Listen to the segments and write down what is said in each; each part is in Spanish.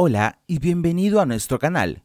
Hola y bienvenido a nuestro canal.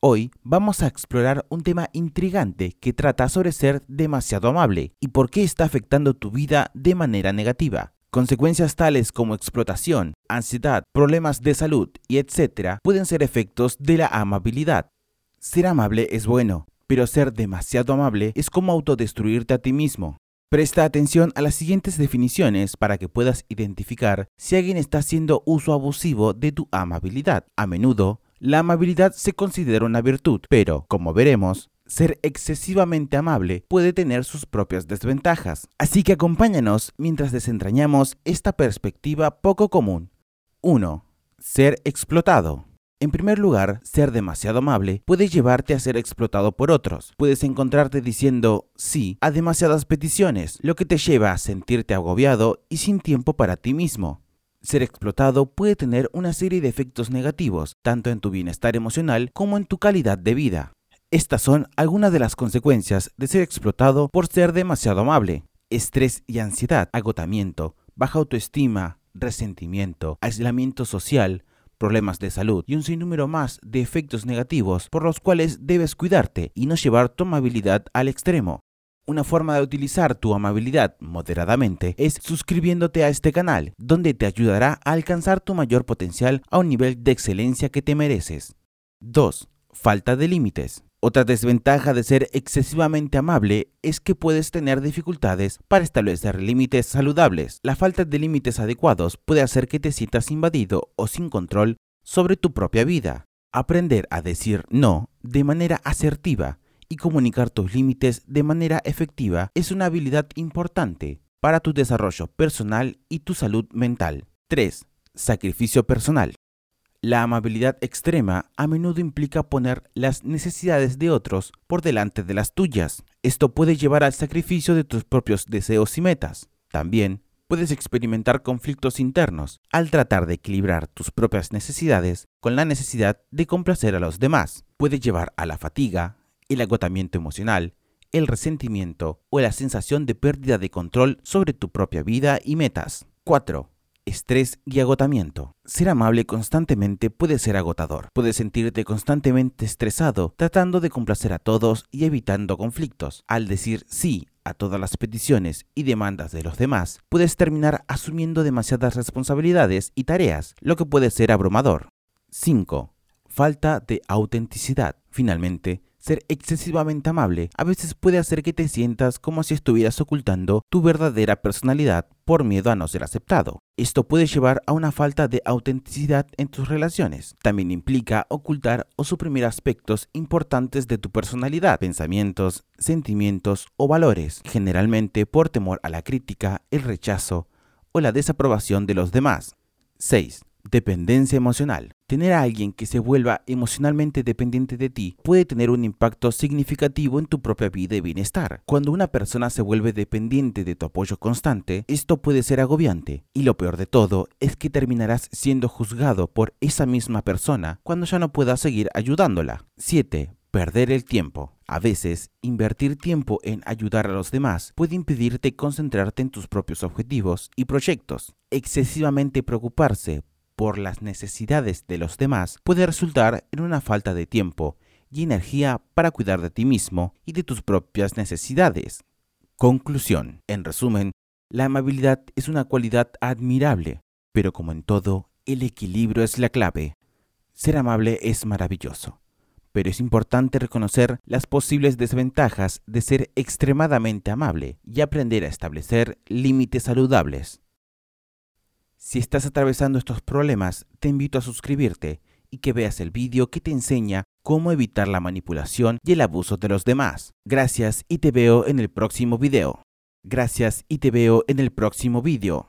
Hoy vamos a explorar un tema intrigante que trata sobre ser demasiado amable y por qué está afectando tu vida de manera negativa. Consecuencias tales como explotación, ansiedad, problemas de salud y etc. pueden ser efectos de la amabilidad. Ser amable es bueno, pero ser demasiado amable es como autodestruirte a ti mismo. Presta atención a las siguientes definiciones para que puedas identificar si alguien está haciendo uso abusivo de tu amabilidad. A menudo, la amabilidad se considera una virtud, pero, como veremos, ser excesivamente amable puede tener sus propias desventajas. Así que acompáñanos mientras desentrañamos esta perspectiva poco común. 1. Ser explotado. En primer lugar, ser demasiado amable puede llevarte a ser explotado por otros. Puedes encontrarte diciendo sí a demasiadas peticiones, lo que te lleva a sentirte agobiado y sin tiempo para ti mismo. Ser explotado puede tener una serie de efectos negativos, tanto en tu bienestar emocional como en tu calidad de vida. Estas son algunas de las consecuencias de ser explotado por ser demasiado amable. Estrés y ansiedad, agotamiento, baja autoestima, resentimiento, aislamiento social, problemas de salud y un sinnúmero más de efectos negativos por los cuales debes cuidarte y no llevar tu amabilidad al extremo. Una forma de utilizar tu amabilidad moderadamente es suscribiéndote a este canal, donde te ayudará a alcanzar tu mayor potencial a un nivel de excelencia que te mereces. 2. Falta de límites. Otra desventaja de ser excesivamente amable es que puedes tener dificultades para establecer límites saludables. La falta de límites adecuados puede hacer que te sientas invadido o sin control sobre tu propia vida. Aprender a decir no de manera asertiva y comunicar tus límites de manera efectiva es una habilidad importante para tu desarrollo personal y tu salud mental. 3. Sacrificio personal. La amabilidad extrema a menudo implica poner las necesidades de otros por delante de las tuyas. Esto puede llevar al sacrificio de tus propios deseos y metas. También puedes experimentar conflictos internos al tratar de equilibrar tus propias necesidades con la necesidad de complacer a los demás. Puede llevar a la fatiga, el agotamiento emocional, el resentimiento o la sensación de pérdida de control sobre tu propia vida y metas. 4 estrés y agotamiento. Ser amable constantemente puede ser agotador. Puedes sentirte constantemente estresado, tratando de complacer a todos y evitando conflictos. Al decir sí a todas las peticiones y demandas de los demás, puedes terminar asumiendo demasiadas responsabilidades y tareas, lo que puede ser abrumador. 5. Falta de autenticidad. Finalmente, ser excesivamente amable a veces puede hacer que te sientas como si estuvieras ocultando tu verdadera personalidad por miedo a no ser aceptado. Esto puede llevar a una falta de autenticidad en tus relaciones. También implica ocultar o suprimir aspectos importantes de tu personalidad, pensamientos, sentimientos o valores, generalmente por temor a la crítica, el rechazo o la desaprobación de los demás. 6. Dependencia emocional. Tener a alguien que se vuelva emocionalmente dependiente de ti puede tener un impacto significativo en tu propia vida y bienestar. Cuando una persona se vuelve dependiente de tu apoyo constante, esto puede ser agobiante. Y lo peor de todo es que terminarás siendo juzgado por esa misma persona cuando ya no puedas seguir ayudándola. 7. Perder el tiempo. A veces, invertir tiempo en ayudar a los demás puede impedirte concentrarte en tus propios objetivos y proyectos. Excesivamente preocuparse por las necesidades de los demás puede resultar en una falta de tiempo y energía para cuidar de ti mismo y de tus propias necesidades. Conclusión. En resumen, la amabilidad es una cualidad admirable, pero como en todo, el equilibrio es la clave. Ser amable es maravilloso, pero es importante reconocer las posibles desventajas de ser extremadamente amable y aprender a establecer límites saludables. Si estás atravesando estos problemas, te invito a suscribirte y que veas el vídeo que te enseña cómo evitar la manipulación y el abuso de los demás. Gracias y te veo en el próximo video. Gracias y te veo en el próximo vídeo.